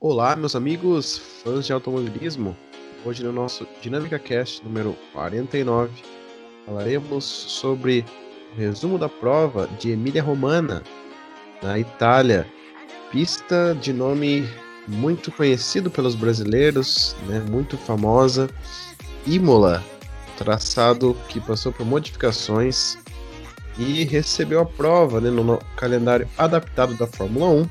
Olá, meus amigos, fãs de automobilismo. Hoje no nosso Dinâmica Cast número 49, falaremos sobre o resumo da prova de Emília Romana, na Itália. Pista de nome muito conhecido pelos brasileiros, né, muito famosa, Imola, traçado que passou por modificações e recebeu a prova né, no calendário adaptado da Fórmula 1.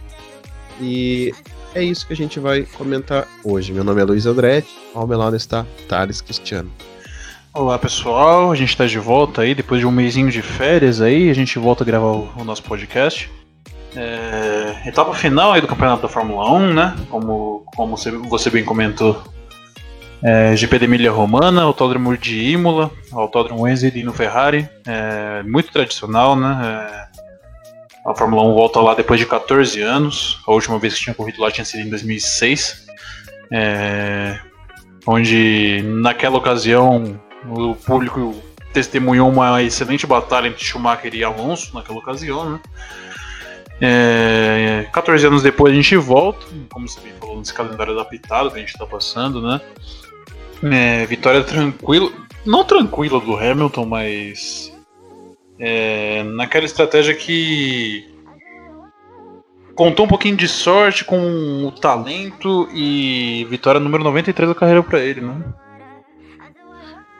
E é isso que a gente vai comentar hoje. Meu nome é Luiz Andretti, ao meu lado está Thales Cristiano. Olá pessoal, a gente está de volta aí, depois de um mêsinho de férias aí, a gente volta a gravar o, nosso podcast. É, etapa final aí do campeonato da Fórmula 1, né? Como, como você, bem comentou, é, GP de Emília Romana, Autódromo de Imola, Autódromo Enzo no Ferrari, é, muito tradicional, né? A Fórmula 1 volta lá depois de 14 anos, a última vez que tinha corrido lá tinha sido em 2006, é, onde naquela ocasião o público testemunhou uma excelente batalha entre Schumacher e Alonso naquela ocasião, né? É, 14 anos depois a gente volta, como você bem falou, nesse calendário adaptado que a gente está passando, né? É, vitória tranquila, não tranquila do Hamilton, mas é, naquela estratégia que contou um pouquinho de sorte com o talento e vitória número 93 da carreira para ele, né?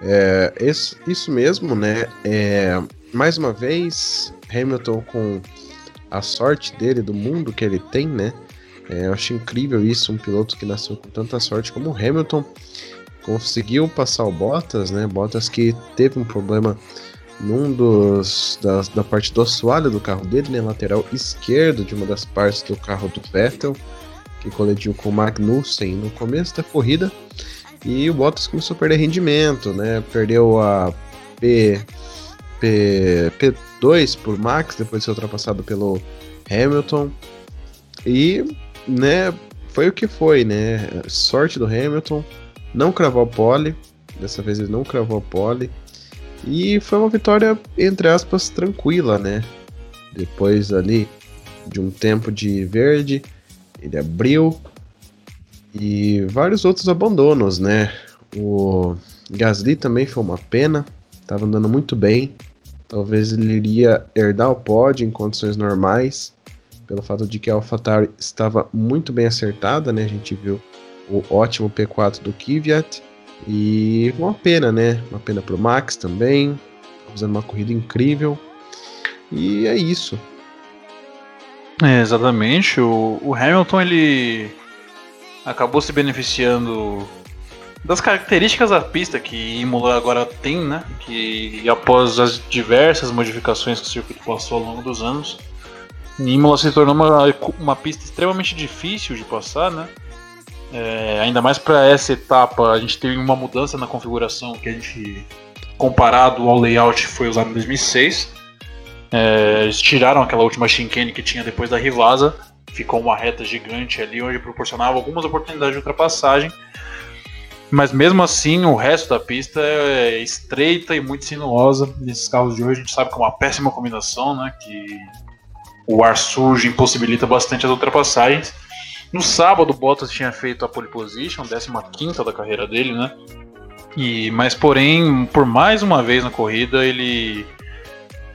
É, isso, isso mesmo, né? É, mais uma vez, Hamilton com a sorte dele, do mundo que ele tem, né? É, eu acho incrível isso, um piloto que nasceu com tanta sorte como o Hamilton conseguiu passar o Bottas, né? Bottas que teve um problema num dos da, parte do assoalho do carro dele, né? Lateral esquerdo de uma das partes do carro do Vettel, que colidiu com o Magnussen no começo da corrida. E o Bottas começou a perder rendimento, né? Perdeu a P, P, P2 por Max, depois de ser ultrapassado pelo Hamilton. E, né, foi o que foi, né? Sorte do Hamilton, não cravou a pole, dessa vez ele não cravou a pole. E foi uma vitória, entre aspas, tranquila, né? Depois ali de um tempo de verde, ele abriu e vários outros abandonos, né? O Gasly também foi uma pena, estava andando muito bem. Talvez ele iria herdar o pódio em condições normais, pelo fato de que a AlphaTauri estava muito bem acertada, né? A gente viu o ótimo P4 do Kvyat e uma pena, né? Uma pena pro Max também, fazendo uma corrida incrível. E é isso. É, exatamente. O, o Hamilton ele acabou se beneficiando das características da pista que Imola agora tem, né? Que após as diversas modificações que o circuito passou ao longo dos anos, Imola se tornou uma, uma pista extremamente difícil de passar, né? É, ainda mais para essa etapa, a gente teve uma mudança na configuração que a gente, comparado ao layout, foi usado em 2006. É, eles tiraram aquela última chicane que tinha depois da Rivasa, ficou uma reta gigante ali onde proporcionava algumas oportunidades de ultrapassagem. Mas mesmo assim, o resto da pista é estreita e muito sinuosa. Nesses carros de hoje, a gente sabe que é uma péssima combinação, né? Que o ar sujo impossibilita bastante as ultrapassagens. No sábado, Bottas tinha feito a pole position, 15 da carreira dele, né? E, mas, porém, por mais uma vez na corrida, ele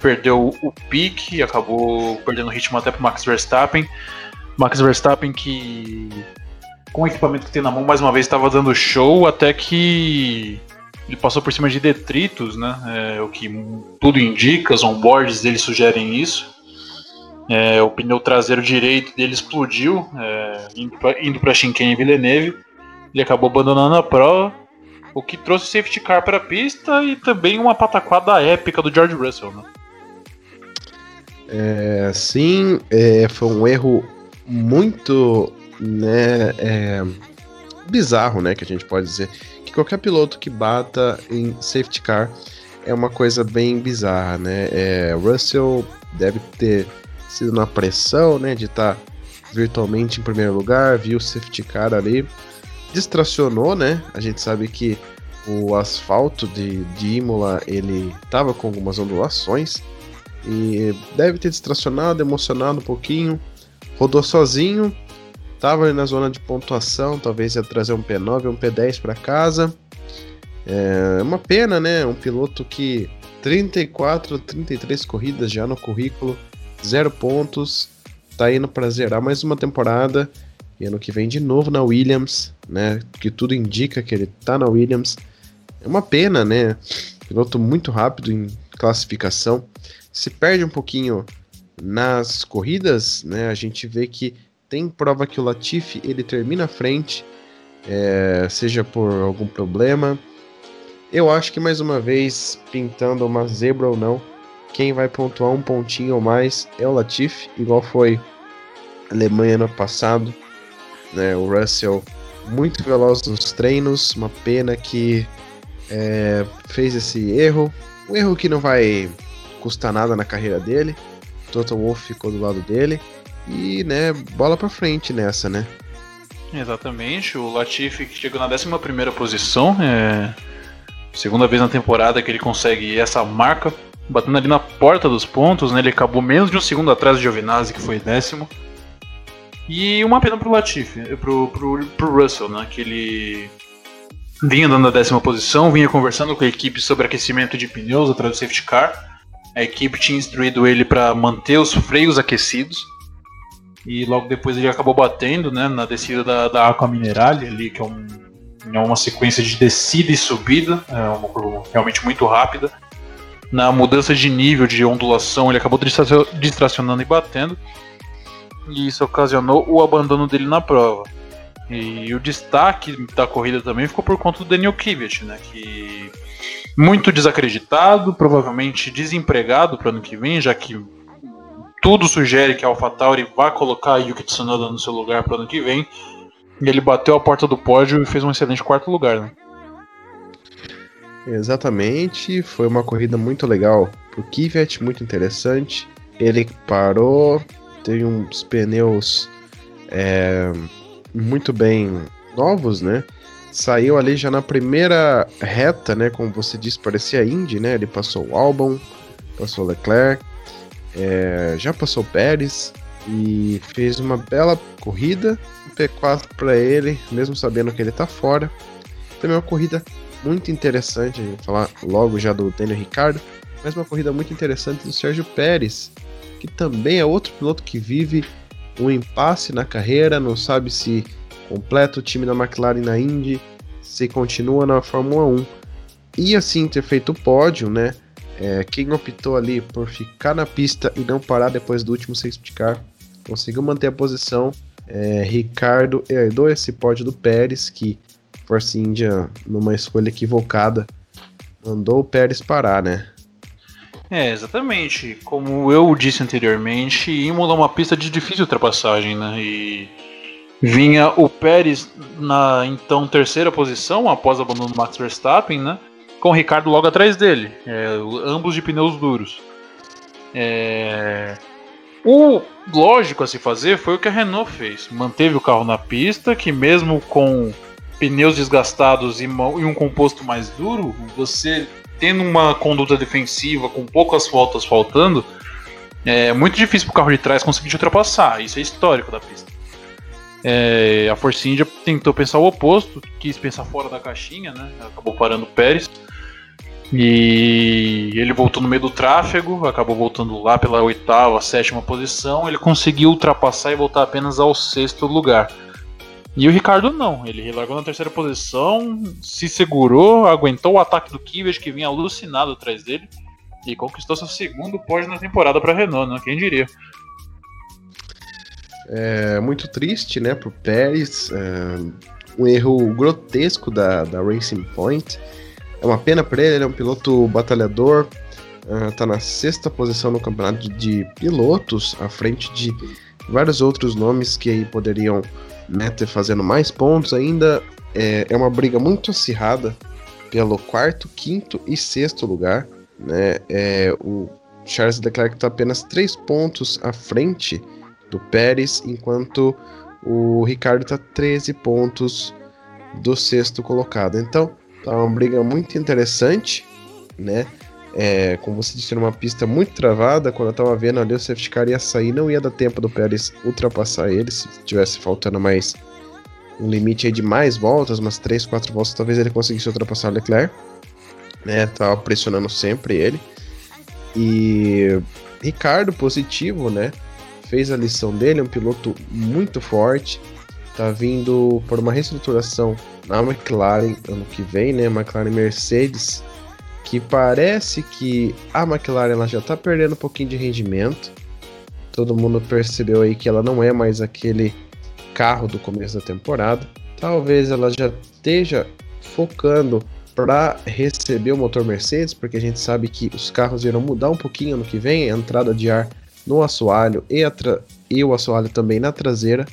perdeu o pique acabou perdendo o ritmo até para Max Verstappen. Max Verstappen que, com o equipamento que tem na mão, mais uma vez estava dando show até que ele passou por cima de detritos, né? É, o que tudo indica, os onboards dele sugerem isso. É, o pneu traseiro direito dele explodiu, é, indo para Shinken e Villeneuve. Ele acabou abandonando a prova, o que trouxe o safety car para a pista e também uma pataquada épica do George Russell. Né? É, sim, é, foi um erro muito né, é, bizarro, né, que a gente pode dizer. Que qualquer piloto que bata em safety car é uma coisa bem bizarra, né? É, Russell deve ter sido na pressão, né, de estar tá virtualmente em primeiro lugar, viu o safety car ali, distracionou, né? A gente sabe que o asfalto de, de Imola ele tava com algumas ondulações e deve ter distracionado, emocionado um pouquinho, rodou sozinho Tava ali na zona de pontuação, talvez ia trazer um P9 ou um P10 para casa. É uma pena, né? Um piloto que 34, 33 corridas já no currículo, zero pontos, tá indo para zerar mais uma temporada. E ano que vem de novo na Williams, né? Que tudo indica que ele tá na Williams. É uma pena, né? Piloto muito rápido em classificação. Se perde um pouquinho nas corridas, né? A gente vê que tem prova que o Latifi ele termina à frente, é, seja por algum problema. Eu acho que mais uma vez, pintando uma zebra ou não, quem vai pontuar um pontinho ou mais é o Latifi, igual foi a Alemanha no passado. Né? O Russell muito veloz nos treinos, uma pena que é, fez esse erro. Um erro que não vai custar nada na carreira dele. Toto Wolff ficou do lado dele. E, né, bola pra frente nessa, né? Exatamente. O Latifi chegou na 11 posição. É... Segunda vez na temporada que ele consegue essa marca. Batendo ali na porta dos pontos, né? Ele acabou menos de um segundo atrás do Giovinazzi, que foi décimo. E uma pena pro Latifi, pro, pro, pro Russell, né? Que ele vinha dando a décima posição, vinha conversando com a equipe sobre aquecimento de pneus atrás do safety car. A equipe tinha instruído ele para manter os freios aquecidos. E logo depois ele acabou batendo né, na descida da, da Aqua Minerale, ali, que é, um, é uma sequência de descida e subida, é uma curva realmente muito rápida. Na mudança de nível de ondulação, ele acabou distracionando e batendo. E isso ocasionou o abandono dele na prova. E o destaque da corrida também ficou por conta do Daniel Kvyat, né, que muito desacreditado, provavelmente desempregado para ano que vem, já que tudo sugere que a AlphaTauri vai colocar Yuki Tsunoda no seu lugar para ano que vem. E ele bateu a porta do pódio e fez um excelente quarto lugar, né? Exatamente, foi uma corrida muito legal pro Kvyat, muito interessante. Ele parou, teve uns pneus é, muito bem novos, né? Saiu ali já na primeira reta, né? Como você disse, parecia Indy, né? Ele passou o Albon, passou o Leclerc, é, já passou Pérez e fez uma bela corrida. Um P4 para ele, mesmo sabendo que ele tá fora. Também uma corrida muito interessante, a gente falar logo já do Daniel Ricardo, mas uma corrida muito interessante do Sérgio Pérez, que também é outro piloto que vive um impasse na carreira, não sabe se completa o time da McLaren na Indy, se continua na Fórmula 1. E assim ter feito o pódio, né? É, quem optou ali por ficar na pista e não parar depois do último safety car conseguiu manter a posição. É, Ricardo herdou esse pódio do Pérez, que Force India, numa escolha equivocada, mandou o Pérez parar, né? É, exatamente. Como eu disse anteriormente, Imola é uma pista de difícil ultrapassagem, né? E Vinha o Pérez na então terceira posição, após o abandono do Max Verstappen, né? Com o Ricardo logo atrás dele, é, ambos de pneus duros. É... O lógico a se fazer foi o que a Renault fez. Manteve o carro na pista, que mesmo com pneus desgastados e um composto mais duro, você tendo uma conduta defensiva com poucas voltas faltando, é muito difícil para o carro de trás conseguir te ultrapassar. Isso é histórico da pista. É, a Force India tentou pensar o oposto, quis pensar fora da caixinha, né? Acabou parando o Pérez. E ele voltou no meio do tráfego, acabou voltando lá pela oitava, sétima posição. Ele conseguiu ultrapassar e voltar apenas ao sexto lugar. E o Ricardo não, ele largou na terceira posição, se segurou, aguentou o ataque do Kvyat que vinha alucinado atrás dele e conquistou seu segundo pódio na temporada para Renault, né? Quem diria? É muito triste, né, pro Pérez. É um erro grotesco da, da Racing Point. É uma pena para ele, ele é um piloto batalhador. Uh, tá na sexta posição no campeonato de pilotos, à frente de vários outros nomes que aí poderiam né, ter fazendo mais pontos ainda. É, é uma briga muito acirrada pelo quarto, quinto e sexto lugar. Né? É, o Charles Leclerc está apenas três pontos à frente do Pérez, enquanto o Ricardo está 13 pontos do sexto colocado. Então, tá uma briga muito interessante, né? É, como você disse, numa pista muito travada, quando eu tava vendo ali o safety car ia sair, não ia dar tempo do Pérez ultrapassar ele, se tivesse faltando mais um limite de mais voltas, umas 3, 4 voltas, talvez ele conseguisse ultrapassar o Leclerc. Né, tava pressionando sempre ele. E Ricardo positivo, né? Fez a lição dele, é um piloto muito forte. Tá vindo por uma reestruturação na McLaren ano que vem, né? McLaren Mercedes, que parece que a McLaren ela já tá perdendo um pouquinho de rendimento. Todo mundo percebeu aí que ela não é mais aquele carro do começo da temporada. Talvez ela já esteja focando para receber o motor Mercedes, porque a gente sabe que os carros irão mudar um pouquinho ano que vem, a entrada de ar no assoalho e, e o assoalho também na traseira,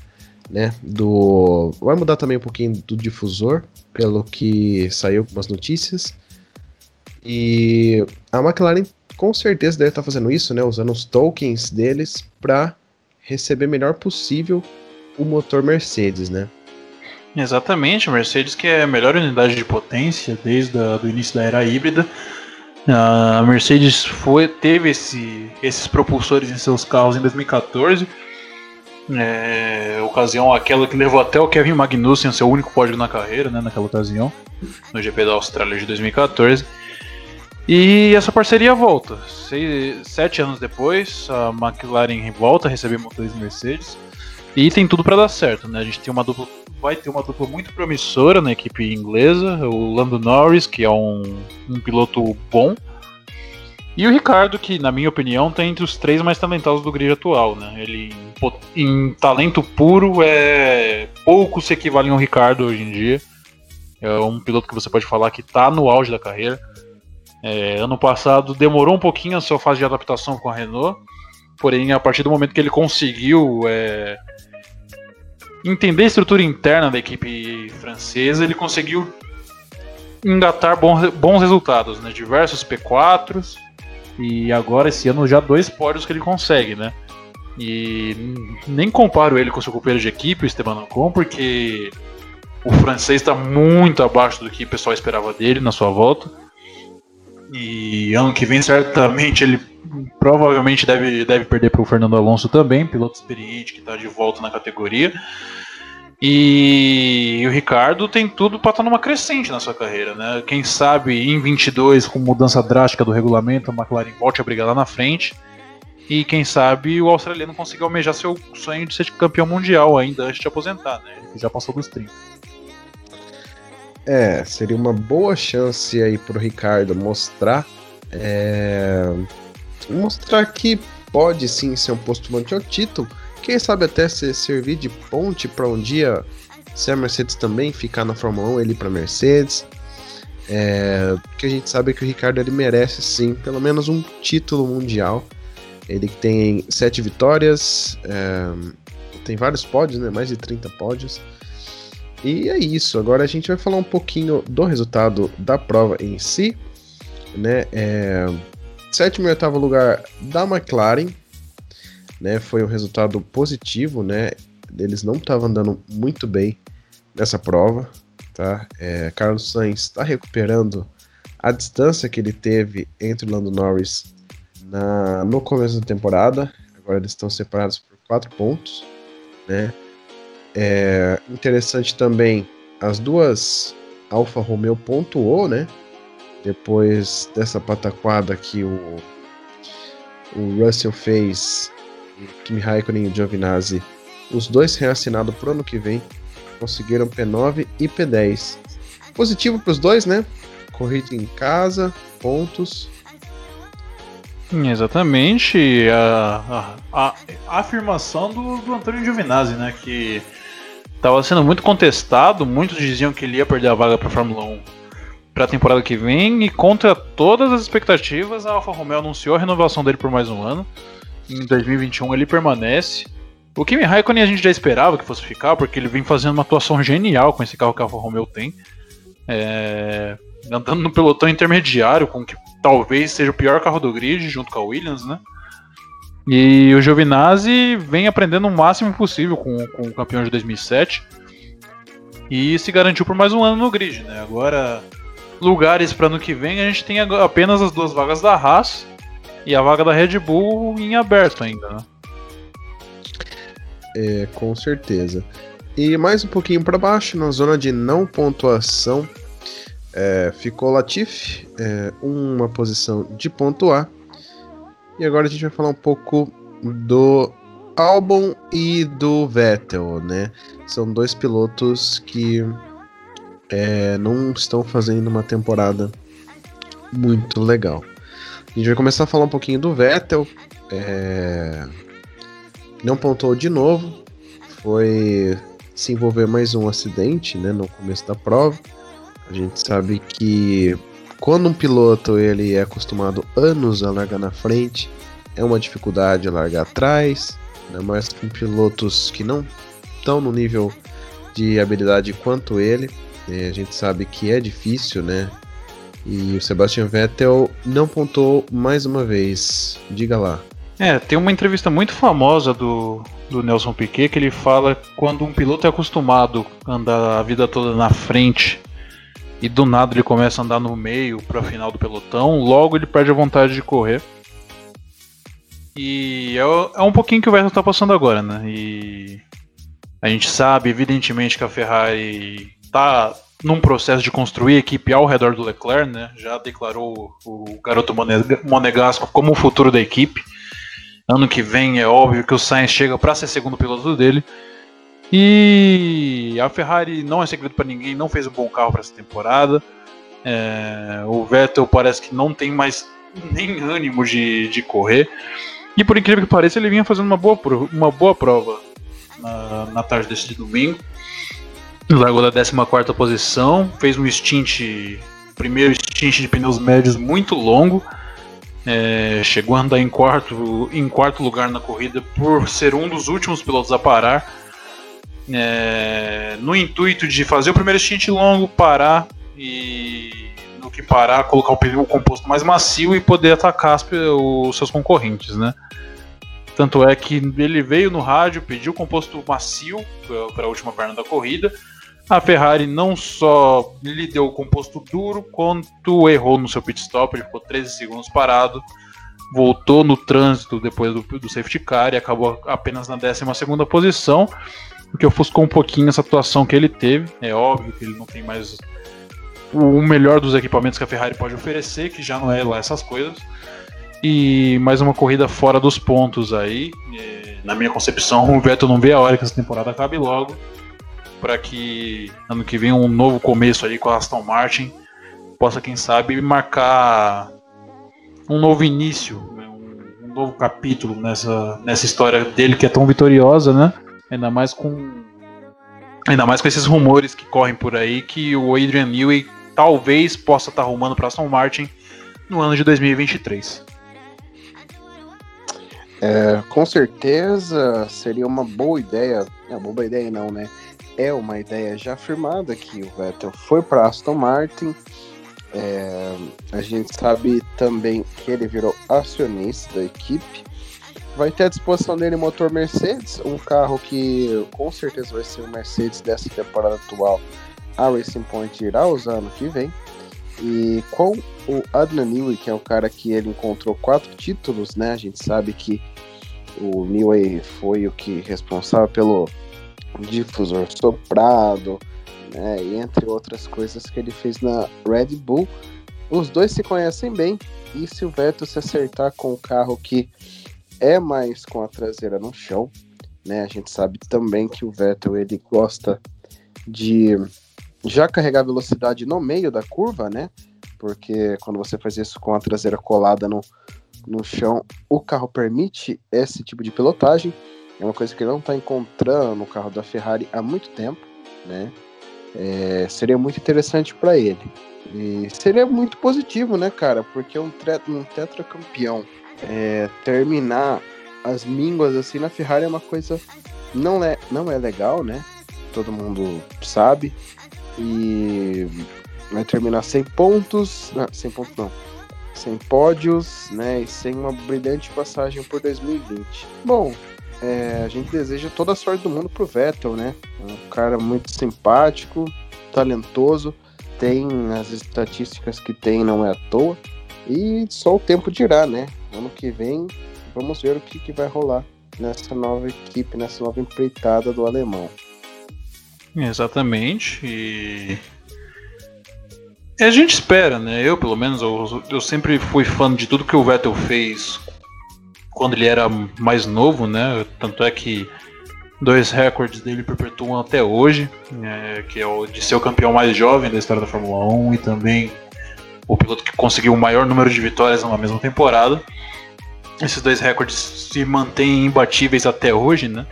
né? Do vai mudar também um pouquinho do difusor, pelo que saiu algumas notícias. E a McLaren com certeza deve estar fazendo isso, né? Usando os tokens deles para receber melhor possível o motor Mercedes, né? Exatamente, Mercedes que é a melhor unidade de potência desde o início da era híbrida. A Mercedes foi, teve esse, esses propulsores em seus carros em 2014. É, ocasião aquela que levou até o Kevin Magnussen seu único pódio na carreira, né, naquela ocasião, no GP da Austrália de 2014. E essa parceria volta. Seis, sete anos depois, a McLaren volta a receber motores Mercedes. E tem tudo para dar certo, né? A gente tem uma dupla, vai ter uma dupla muito promissora na equipe inglesa, o Lando Norris, que é um, um piloto bom, e o Ricardo, que na minha opinião está entre os três mais talentosos do grid atual, né? Ele em, em talento puro é pouco se equivale ao Ricardo hoje em dia. É um piloto que você pode falar que está no auge da carreira. É, ano passado demorou um pouquinho a sua fase de adaptação com a Renault, porém a partir do momento que ele conseguiu é, entender a estrutura interna da equipe francesa, ele conseguiu engatar bons, bons resultados, né? Diversos P4s e agora esse ano já dois pódios que ele consegue, né? E nem comparo ele com seu companheiro de equipe, o Esteban Ocon, porque o francês está muito abaixo do que o pessoal esperava dele na sua volta. E ano que vem, certamente, ele provavelmente deve, deve perder para o Fernando Alonso também, piloto experiente que está de volta na categoria. E o Ricardo tem tudo para estar tá numa crescente na sua carreira, né? Quem sabe em 22, com mudança drástica do regulamento, a McLaren volte a brigar lá na frente. E quem sabe o australiano consiga almejar seu sonho de ser campeão mundial ainda antes de aposentar, né? Ele já passou dos 30. É, seria uma boa chance aí pro Ricardo mostrar. É, mostrar que pode sim ser um postulante ao título quem sabe até se servir de ponte para um dia se a Mercedes também ficar na Fórmula 1, ele para Mercedes. É, porque a gente sabe que o Ricardo ele merece sim pelo menos um título mundial. Ele tem sete vitórias, é, tem vários pódios, né? mais de 30 pódios. E é isso. Agora a gente vai falar um pouquinho do resultado da prova em si. Né? É, sétimo e oitavo lugar da McLaren, né? Foi um resultado positivo, né? Eles não estavam andando muito bem nessa prova, tá? É, Carlos Sainz está recuperando a distância que ele teve entre Lando Norris na, no começo da temporada. Agora eles estão separados por quatro pontos, né? É interessante também as duas Alfa Romeo pontuou, né? Depois dessa pataquada que o, o Russell fez Kimi Raikkonen e Giovinazzi, os dois reassinados pro ano que vem, conseguiram P9 e P10. Positivo para os dois, né? Corrida em casa, pontos. Exatamente. A, a, a afirmação do, do Antônio Giovinazzi, né? Que estava sendo muito contestado. Muitos diziam que ele ia perder a vaga para a Fórmula 1 para a temporada que vem. E contra todas as expectativas, a Alfa Romeo anunciou a renovação dele por mais um ano em 2021 ele permanece. O Kimi Raikkonen a gente já esperava que fosse ficar, porque ele vem fazendo uma atuação genial com esse carro que a Alfa Romeo tem. É, andando no pelotão intermediário, com que talvez seja o pior carro do grid, junto com a Williams, né? E o Giovinazzi vem aprendendo o máximo possível com, com o campeão de 2007 e se garantiu por mais um ano no grid, né? Agora lugares para ano que vem, a gente tem apenas as duas vagas da Haas e a vaga da Red Bull em aberto ainda, né? É, com certeza. E mais um pouquinho para baixo, na zona de não pontuação, é, ficou Latifi, é, uma posição de ponto A. E agora a gente vai falar um pouco do Albon e do Vettel, né? São dois pilotos que é, não estão fazendo uma temporada muito legal. A gente vai começar a falar um pouquinho do Vettel. É, não pontuou de novo. Foi se envolver mais um acidente né, no começo da prova. A gente sabe que quando um piloto ele é acostumado anos a largar na frente, é uma dificuldade largar atrás, né, mais com pilotos que não estão no nível de habilidade quanto ele. A gente sabe que é difícil, né? E o Sebastian Vettel não pontou mais uma vez. Diga lá. É, tem uma entrevista muito famosa do, do Nelson Piquet que ele fala quando um piloto é acostumado a andar a vida toda na frente e do nada ele começa a andar no meio para final do pelotão, logo ele perde a vontade de correr. E é, é um pouquinho que o Vettel tá passando agora, né? E a gente sabe, evidentemente, que a Ferrari tá num processo de construir equipe ao redor do Leclerc, né? Já declarou o garoto monegasco como o futuro da equipe. Ano que vem é óbvio que o Sainz chega para ser segundo piloto dele. E a Ferrari não é segredo para ninguém, não fez um bom carro para essa temporada. É, o Vettel parece que não tem mais nem ânimo de, de correr. E por incrível que pareça, ele vinha fazendo uma boa, uma boa prova na, na tarde desse domingo. Largou da 14 posição, fez um stint, primeiro stint de pneus médios muito longo. É, chegou a andar em quarto, em quarto lugar na corrida por ser um dos últimos pilotos a parar. É, no intuito de fazer o primeiro stint longo, parar e no que parar, colocar o pneu composto mais macio e poder atacar os seus concorrentes, né? Tanto é que ele veio no rádio, pediu composto macio para a última perna da corrida. A Ferrari não só lhe deu o composto duro, quanto errou no seu pit stop, ele ficou 13 segundos parado, voltou no trânsito depois do, do safety car e acabou apenas na 12 posição, o que ofuscou um pouquinho essa atuação que ele teve. É óbvio que ele não tem mais o melhor dos equipamentos que a Ferrari pode oferecer, que já não é lá essas coisas. E mais uma corrida fora dos pontos aí. na minha concepção, o Vettel não vê a hora que essa temporada acabe logo. Para que ano que vem um novo começo aí com a Aston Martin possa, quem sabe, marcar um novo início, né, um novo capítulo nessa, nessa história dele que é tão vitoriosa, né? Ainda mais com ainda mais com esses rumores que correm por aí que o Adrian Newey talvez possa estar tá arrumando para Aston Martin no ano de 2023. É, com certeza seria uma boa ideia. É uma boa ideia não, né? É uma ideia já afirmada que o Vettel foi para Aston Martin. É, a gente sabe também que ele virou acionista da equipe. Vai ter à disposição dele motor Mercedes, um carro que com certeza vai ser o Mercedes dessa temporada atual. A Racing Point irá usar ano que vem. E com o Adnan Newey, que é o cara que ele encontrou quatro títulos, né? A gente sabe que o Newey foi o que responsável pelo difusor soprado, né? E entre outras coisas que ele fez na Red Bull. Os dois se conhecem bem e se o Vettel se acertar com o carro que é mais com a traseira no chão, né? A gente sabe também que o Vettel ele gosta de já carregar velocidade no meio da curva, né? Porque quando você faz isso com a traseira colada no, no chão, o carro permite esse tipo de pilotagem. É uma coisa que ele não está encontrando no carro da Ferrari há muito tempo, né? É, seria muito interessante para ele. E seria muito positivo, né, cara? Porque um, um tetracampeão é, terminar as mínguas assim na Ferrari é uma coisa não é, não é legal, né? Todo mundo sabe e vai terminar sem pontos, não, sem pontos não, sem pódios, né, e sem uma brilhante passagem por 2020. Bom, é, a gente deseja toda a sorte do mundo pro Vettel, né? É um cara muito simpático, talentoso. tem as estatísticas que tem, não é à toa. E só o tempo dirá, né? Ano que vem, vamos ver o que, que vai rolar nessa nova equipe, nessa nova empreitada do alemão. Exatamente. E a gente espera, né? Eu, pelo menos, eu, eu sempre fui fã de tudo que o Vettel fez quando ele era mais novo, né? Tanto é que dois recordes dele perpetuam até hoje, é, que é o de ser o campeão mais jovem da história da Fórmula 1 e também o piloto que conseguiu o maior número de vitórias numa mesma temporada. Esses dois recordes se mantêm imbatíveis até hoje, né?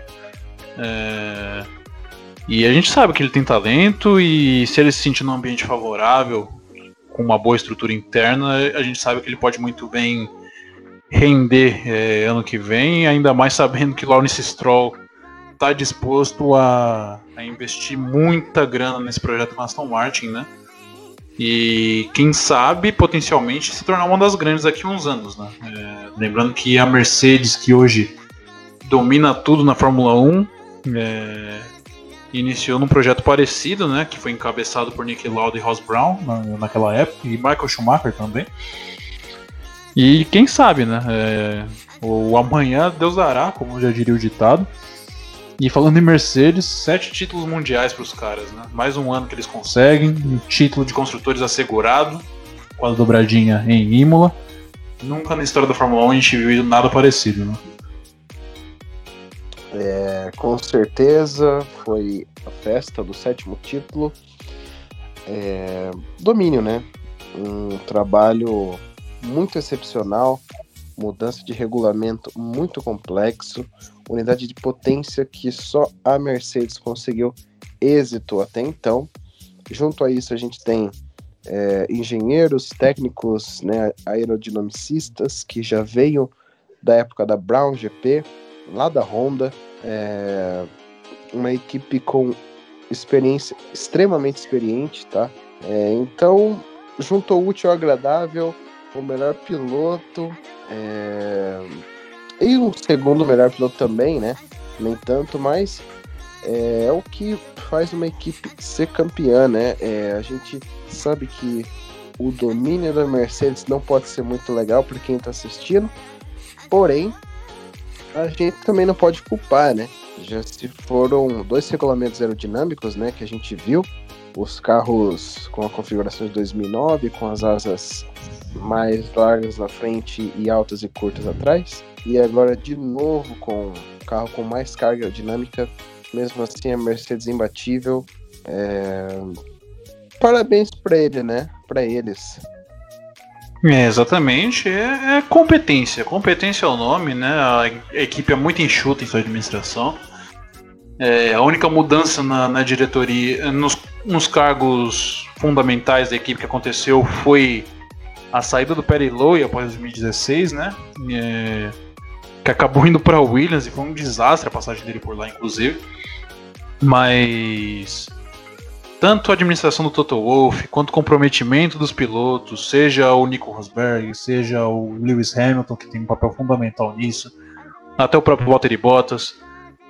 É... E a gente sabe que ele tem talento e se ele se sentir num ambiente favorável, com uma boa estrutura interna, a gente sabe que ele pode muito bem render é, ano que vem, ainda mais sabendo que Lawrence Stroll está disposto a, a, investir muita grana nesse projeto com Aston Martin, né? E quem sabe potencialmente se tornar uma das grandes daqui a uns anos, né? É, lembrando que a Mercedes, que hoje domina tudo na Fórmula 1, é, iniciou num projeto parecido, né? Que foi encabeçado por Nick Lauda e Ross Brown na, naquela época, e Michael Schumacher também. E quem sabe, né? É, o amanhã Deus dará, como já diria o ditado. E falando em Mercedes, sete títulos mundiais para os caras, né? Mais um ano que eles conseguem, um título de construtores assegurado, com a dobradinha em Imola. Nunca na história da Fórmula 1 a gente viu nada parecido, né? É, com certeza foi a festa do sétimo título. É, domínio, né? Um trabalho muito excepcional, mudança de regulamento muito complexo, unidade de potência que só a Mercedes conseguiu êxito até então. Junto a isso, a gente tem é, engenheiros, técnicos, né, aerodinamicistas que já veio da época da Brown GP, lá da Honda, é, uma equipe com experiência extremamente experiente, tá? É, então, juntou útil ao agradável, o melhor piloto é... e o segundo melhor piloto também, né? Nem tanto, mas é, é o que faz uma equipe ser campeã, né? É, a gente sabe que o domínio da Mercedes não pode ser muito legal para quem está assistindo, porém a gente também não pode culpar, né? Já se foram dois regulamentos aerodinâmicos, né, que a gente viu, os carros com a configuração de 2009, com as asas mais largas na frente e altas e curtas atrás. E agora de novo com o carro com mais carga aerodinâmica, mesmo assim a Mercedes imbatível. É... Parabéns para ele, né? Para eles. É, exatamente, é, é, competência. Competência é o nome, né? A equipe é muito enxuta em sua administração. É, a única mudança na, na diretoria, nos, nos, cargos fundamentais da equipe que aconteceu foi a saída do Perry Lowe após 2016, né? É, que acabou indo para Williams e foi um desastre a passagem dele por lá, inclusive. Mas tanto a administração do Toto Wolff quanto o comprometimento dos pilotos, seja o Nico Rosberg, seja o Lewis Hamilton, que tem um papel fundamental nisso, até o próprio Valtteri Bottas,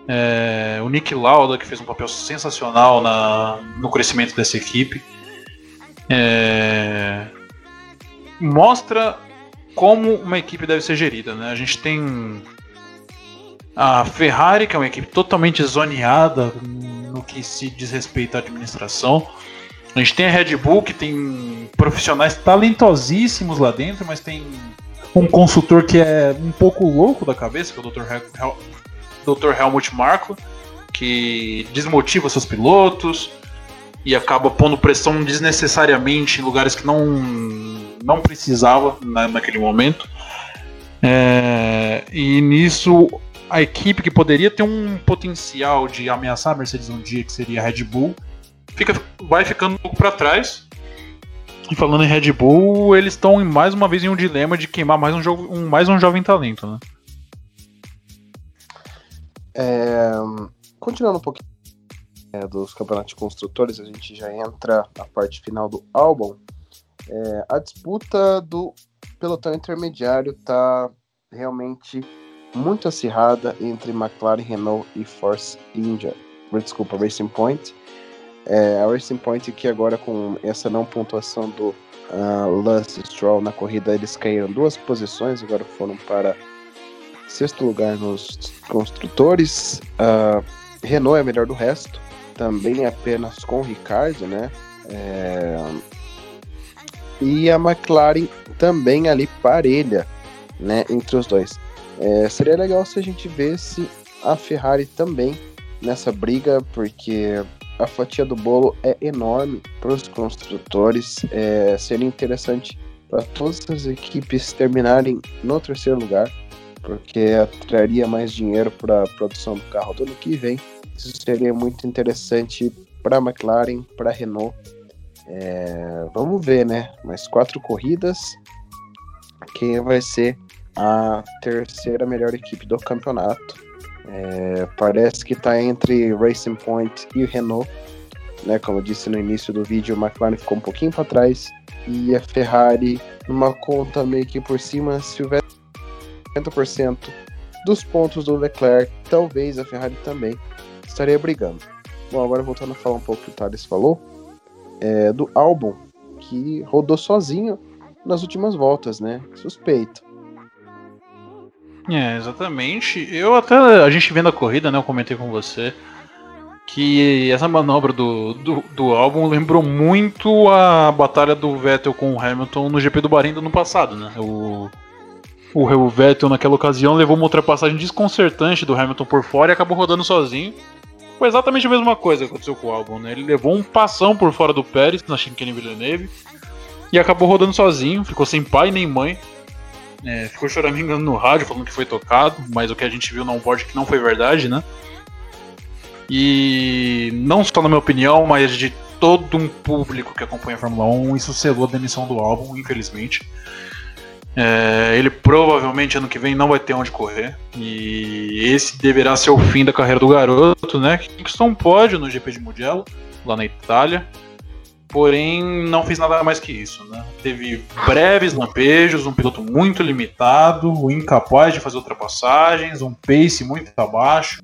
é, o Nick Lauda, que fez um papel sensacional na, no crescimento dessa equipe, é, mostra como uma equipe deve ser gerida. Né? A gente tem a Ferrari, que é uma equipe totalmente zoneada no que se diz respeito à administração. A gente tem a Red Bull, que tem profissionais talentosíssimos lá dentro, mas tem um consultor que é um pouco louco da cabeça, que é o Dr. Dr. Helmut Marko, que desmotiva seus pilotos e acaba pondo pressão desnecessariamente em lugares que não, não precisava na, naquele momento. É, e nisso a equipe que poderia ter um potencial de ameaçar a Mercedes um dia, que seria a Red Bull, fica, vai ficando um pouco para trás. E falando em Red Bull, eles estão mais uma vez em um dilema de queimar mais um, jogo, um, mais um jovem talento, né? É, continuando um pouquinho é, dos campeonatos de construtores, a gente já entra na parte final do álbum. É, a disputa do pelotão intermediário está realmente muito acirrada entre McLaren, Renault e Force India. Desculpa, Racing Point. É, a Racing Point que agora com essa não pontuação do uh, Lance Stroll na corrida, eles caíram duas posições, agora foram para sexto lugar nos construtores. Uh, Renault é melhor do resto, também apenas com Ricardo, né? É... E a McLaren também ali parelha, né, entre os dois. É, seria legal se a gente visse a Ferrari também nessa briga, porque a fatia do bolo é enorme para os construtores. É, seria interessante para todas as equipes terminarem no terceiro lugar, porque atraria mais dinheiro para a produção do carro do ano que vem. Isso seria muito interessante para a McLaren, para a Renault. É, vamos ver, né? Mais quatro corridas. Quem vai ser a terceira melhor equipe do campeonato. É, parece que está entre Racing Point e Renault. Né, como eu disse no início do vídeo, a McLaren ficou um pouquinho para trás e a Ferrari numa conta meio que por cima, houver 50% dos pontos do Leclerc, talvez a Ferrari também estaria brigando. Bom, agora voltando a falar um pouco o que o Thales falou, é, do álbum que rodou sozinho nas últimas voltas, né? Suspeito. É, exatamente. Eu até, a gente vendo a corrida, né, eu comentei com você, que essa manobra do, do, do álbum lembrou muito a batalha do Vettel com o Hamilton no GP do Bahrein do ano passado, né? O, o Vettel naquela ocasião levou uma ultrapassagem desconcertante do Hamilton por fora e acabou rodando sozinho. Foi exatamente a mesma coisa que aconteceu com o álbum, né? Ele levou um passão por fora do Pérez na Chicane Villeneuve e acabou rodando sozinho, ficou sem pai nem mãe. É, ficou choramingando no rádio falando que foi tocado, mas o que a gente viu no onboard que não foi verdade, né? E não só na minha opinião, mas de todo um público que acompanha a Fórmula 1, isso selou a demissão do álbum, infelizmente. É, ele provavelmente ano que vem não vai ter onde correr. E esse deverá ser o fim da carreira do garoto, né? Que conquistou um pódio no GP de Mugello, lá na Itália porém não fez nada mais que isso. Né? Teve breves lampejos, um piloto muito limitado, incapaz de fazer ultrapassagens, um pace muito abaixo,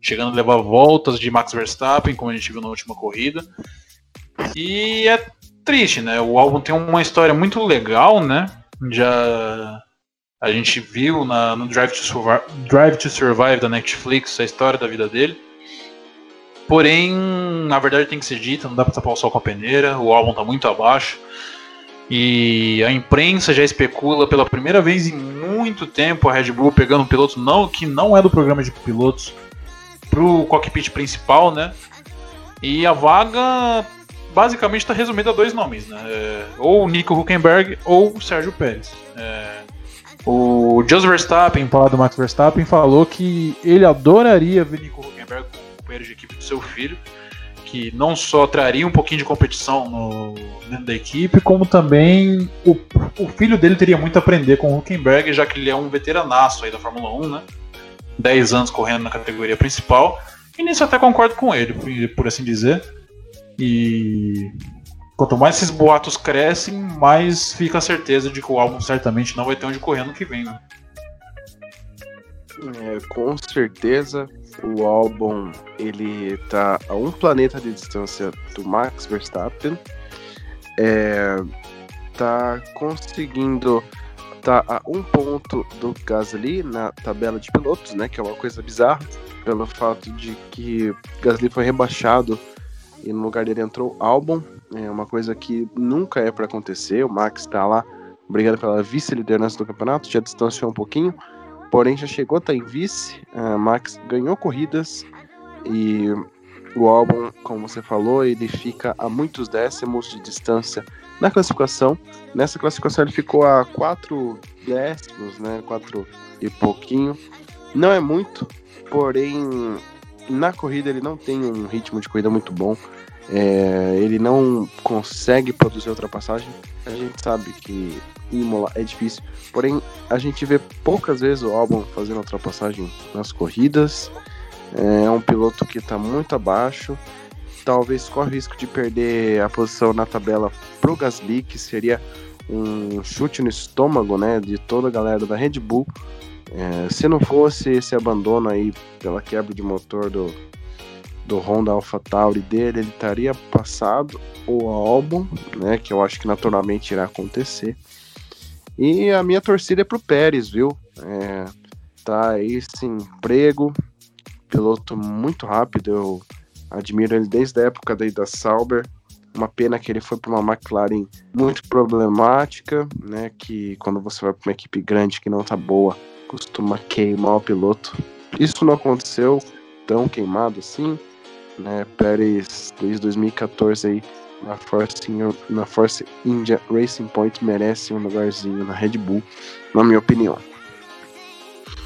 chegando a levar voltas de Max Verstappen, como a gente viu na última corrida. E é triste, né? O álbum tem uma história muito legal, né? Já a gente viu na, no Drive to, Survive, Drive to Survive da Netflix a história da vida dele. Porém, na verdade tem que ser dita, não dá pra tapar o sol com a peneira, o álbum tá muito abaixo. E a imprensa já especula pela primeira vez em muito tempo a Red Bull pegando um piloto não, que não é do programa de pilotos pro cockpit principal, né? E a vaga basicamente está resumida a dois nomes, né? É, ou o Nico Huckenberg ou o Sérgio Pérez. É, o Jos Verstappen, falar do Max Verstappen, falou que ele adoraria ver Nico Huckenberg companheiro de equipe do seu filho, que não só traria um pouquinho de competição no, dentro da equipe, como também o, o filho dele teria muito a aprender com o Huckenberg, já que ele é um veteranaço aí da Fórmula 1, né? 10 anos correndo na categoria principal. E nisso até concordo com ele, por assim dizer. E quanto mais esses boatos crescem, mais fica a certeza de que o álbum certamente não vai ter onde correr no que vem, né? É, com certeza o álbum ele tá a um planeta de distância do Max Verstappen. É, tá conseguindo tá a um ponto do Gasly na tabela de pilotos, né? Que é uma coisa bizarra, pelo fato de que Gasly foi rebaixado e no lugar dele entrou Albon. É uma coisa que nunca é para acontecer. O Max está lá brigando pela vice-liderança do campeonato, já distanciou um pouquinho porém já chegou a estar em vice. Uh, Max ganhou corridas e o álbum, como você falou, ele fica a muitos décimos de distância na classificação. Nessa classificação ele ficou a quatro décimos, né? Quatro e pouquinho. Não é muito, porém na corrida ele não tem um ritmo de corrida muito bom. É, ele não consegue produzir ultrapassagem. A gente sabe que Imola é difícil. Porém, a gente vê poucas vezes o álbum fazendo ultrapassagem nas corridas. É um piloto que está muito abaixo. Talvez corre o risco de perder a posição na tabela pro Gasly, que seria um chute no estômago né, de toda a galera da Red Bull. É, se não fosse esse abandono aí pela quebra de motor do, do Honda AlphaTauri dele, ele estaria passado o Albon, né, que eu acho que naturalmente irá acontecer. E a minha torcida é pro Pérez, viu? É, tá aí sem emprego, piloto muito rápido, eu admiro ele desde a época daí da Sauber. Uma pena que ele foi para uma McLaren muito problemática, né? Que quando você vai para uma equipe grande que não tá boa, costuma queimar o piloto. Isso não aconteceu tão queimado assim, né? Pérez desde 2014 aí na Force, na Force India Racing Point merece um lugarzinho na Red Bull, na minha opinião.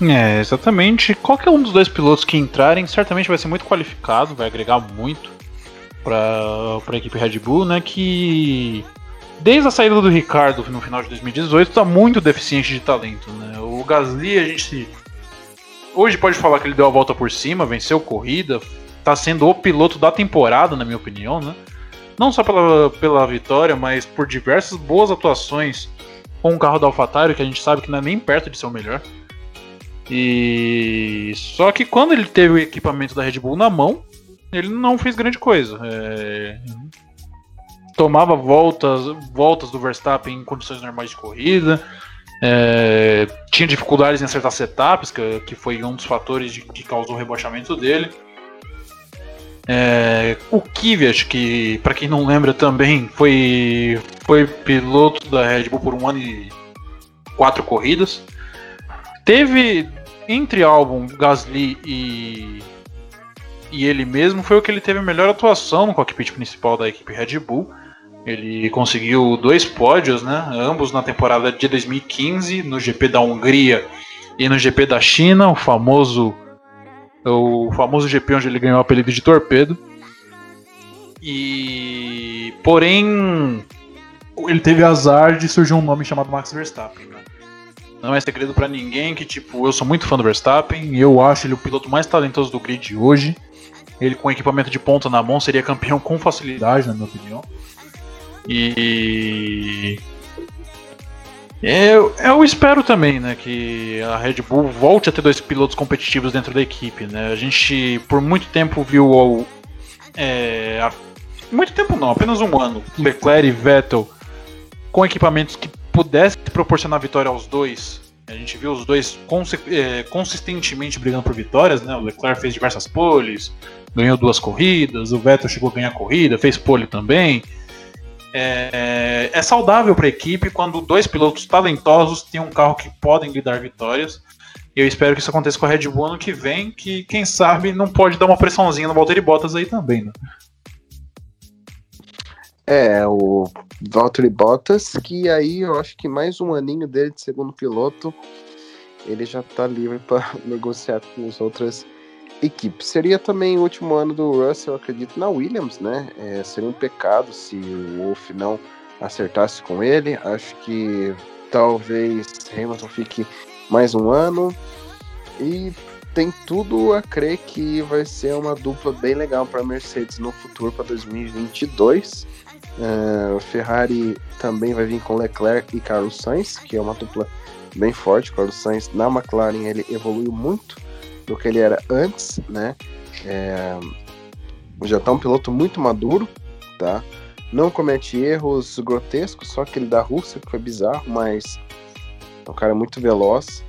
É, exatamente. Qualquer um dos dois pilotos que entrarem certamente vai ser muito qualificado, vai agregar muito para a equipe Red Bull, né? Que desde a saída do Ricardo no final de 2018 está muito deficiente de talento, né? O Gasly a gente hoje pode falar que ele deu a volta por cima, venceu corrida, está sendo o piloto da temporada, na minha opinião, né? Não só pela, pela vitória, mas por diversas boas atuações com o carro da AlphaTauri, que a gente sabe que não é nem perto de ser o melhor. E só que quando ele teve o equipamento da Red Bull na mão, ele não fez grande coisa. É... Tomava voltas, voltas do Verstappen em condições normais de corrida. É... Tinha dificuldades em acertar setups, que, que foi um dos fatores de, que causou o rebaixamento dele. É, o Kvyat, que para quem não lembra também foi, foi piloto da Red Bull por um ano e quatro corridas. Teve entre álbum Gasly e e ele mesmo foi o que ele teve a melhor atuação no cockpit principal da equipe Red Bull. Ele conseguiu dois pódios, né? Ambos na temporada de 2015, no GP da Hungria e no GP da China, o famoso o famoso GP onde ele ganhou o apelido de Torpedo. E porém ele teve azar de surgir um nome chamado Max Verstappen. Né? Não é segredo para ninguém que, tipo, eu sou muito fã do Verstappen eu acho ele o piloto mais talentoso do grid hoje. Ele com equipamento de ponta na mão seria campeão com facilidade, na minha opinião. E eu, eu espero também, né, que a Red Bull volte a ter dois pilotos competitivos dentro da equipe, né? A gente por muito tempo viu é, a, muito tempo não, apenas um ano, Leclerc e Vettel com equipamentos que pudesse proporcionar vitória aos dois. A gente viu os dois é, consistentemente brigando por vitórias, né? O Leclerc fez diversas poles, ganhou duas corridas, o Vettel chegou a ganhar corrida, fez pole também. É, é saudável para a equipe quando dois pilotos talentosos têm um carro que podem lhe dar vitórias. Eu espero que isso aconteça com a Red Bull ano que vem, que quem sabe não pode dar uma pressãozinha no Valtteri Bottas aí também, né? É, o Valtteri Bottas, que aí eu acho que mais um aninho dele de segundo piloto, ele já tá livre para negociar com as outras equipes. Seria também o último ano do Russell, acredito, na Williams, né? É, seria um pecado se o Wolff não acertasse com ele. Acho que talvez Hamilton fique mais um ano. E tem tudo a crer que vai ser uma dupla bem legal para a Mercedes no futuro para 2022. Uh, o Ferrari também vai vir com Leclerc e Carlos Sainz, que é uma dupla bem forte. Carlos Sainz na McLaren ele evoluiu muito do que ele era antes, né? É, já tá um piloto muito maduro, tá? Não comete erros grotescos, só aquele da Rússia que foi bizarro, mas é um cara muito veloz.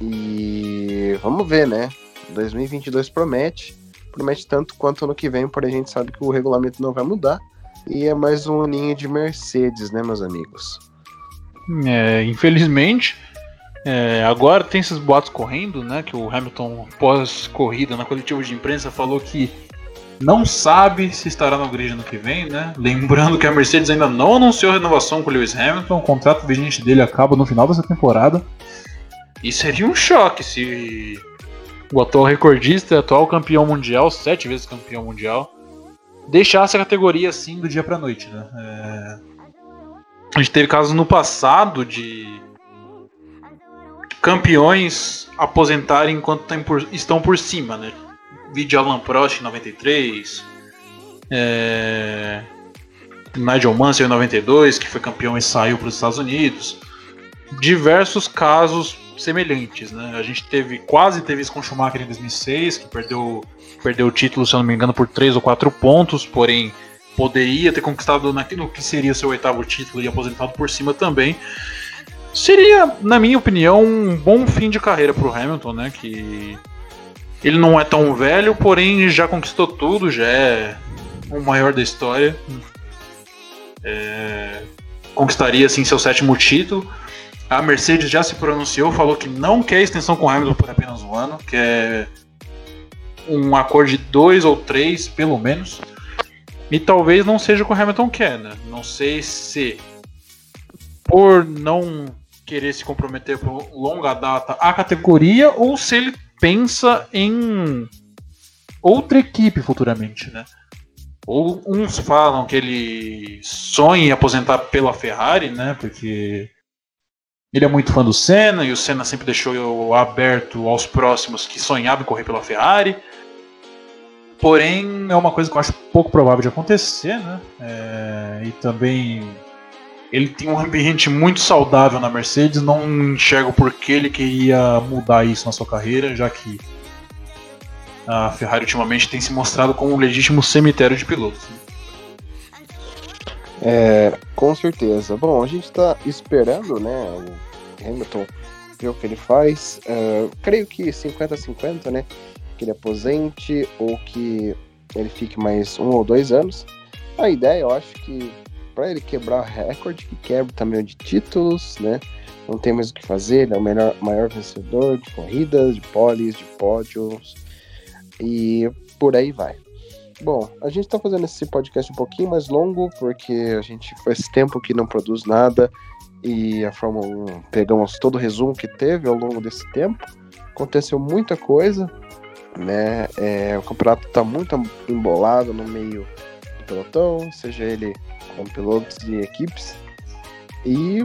E vamos ver, né? 2022 promete, promete tanto quanto ano que vem, porém a gente sabe que o regulamento não vai mudar. E é mais um aninho de Mercedes, né, meus amigos? É, infelizmente, é, agora tem esses boatos correndo, né? Que o Hamilton, pós-corrida, na coletiva de imprensa, falou que não sabe se estará no grid no que vem, né? Lembrando que a Mercedes ainda não anunciou renovação com o Lewis Hamilton, o contrato vigente dele acaba no final dessa temporada. E seria um choque se o atual recordista, atual campeão mundial, sete vezes campeão mundial, deixasse a categoria assim do dia pra noite, né? É... A gente teve casos no passado de campeões aposentarem enquanto por, estão por cima, né? Vídeo Alan Prost em 93, é... Nigel Mansell em 92, que foi campeão e saiu para os Estados Unidos. Diversos casos semelhantes, né? A gente teve quase teve isso com Schumacher em 2006, que perdeu, perdeu o título, se eu não me engano, por 3 ou 4 pontos, porém poderia ter conquistado naquilo que seria seu oitavo título e aposentado por cima também. Seria, na minha opinião, um bom fim de carreira para o Hamilton, né? Que ele não é tão velho, porém já conquistou tudo, já é o maior da história. É, conquistaria assim seu sétimo título. A Mercedes já se pronunciou, falou que não quer extensão com Hamilton por apenas um ano, quer um acordo de dois ou três, pelo menos. E talvez não seja o que o Hamilton quer, né? Não sei se por não querer se comprometer por longa data à categoria ou se ele pensa em outra equipe futuramente, né? Ou uns falam que ele sonha em aposentar pela Ferrari, né? Porque ele é muito fã do Senna e o Senna sempre deixou aberto aos próximos que sonhavam em correr pela Ferrari. Porém, é uma coisa que eu acho pouco provável de acontecer, né? É, e também ele tem um ambiente muito saudável na Mercedes, não enxergo por que ele queria mudar isso na sua carreira, já que a Ferrari ultimamente tem se mostrado como um legítimo cemitério de pilotos. É, com certeza. Bom, a gente está esperando, né, o Hamilton ver o que ele faz. Uh, creio que 50-50, né, que ele aposente ou que ele fique mais um ou dois anos. A ideia, eu acho que para ele quebrar o recorde, que quebra também de títulos, né, não tem mais o que fazer, ele é o melhor, maior vencedor de corridas, de poles, de pódios e por aí vai. Bom, a gente está fazendo esse podcast um pouquinho mais longo, porque a gente faz tempo que não produz nada e a Fórmula 1 pegamos todo o resumo que teve ao longo desse tempo. Aconteceu muita coisa, né? É, o campeonato está muito embolado no meio pelotão, seja ele com pilotos e equipes. E,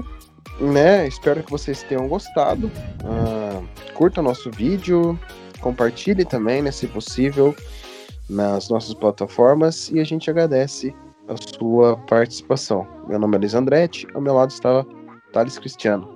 né, espero que vocês tenham gostado. Uh, curta nosso vídeo, compartilhe também, né, se possível nas nossas plataformas e a gente agradece a sua participação. Meu nome é Luiz Andretti, ao meu lado está Thales Cristiano.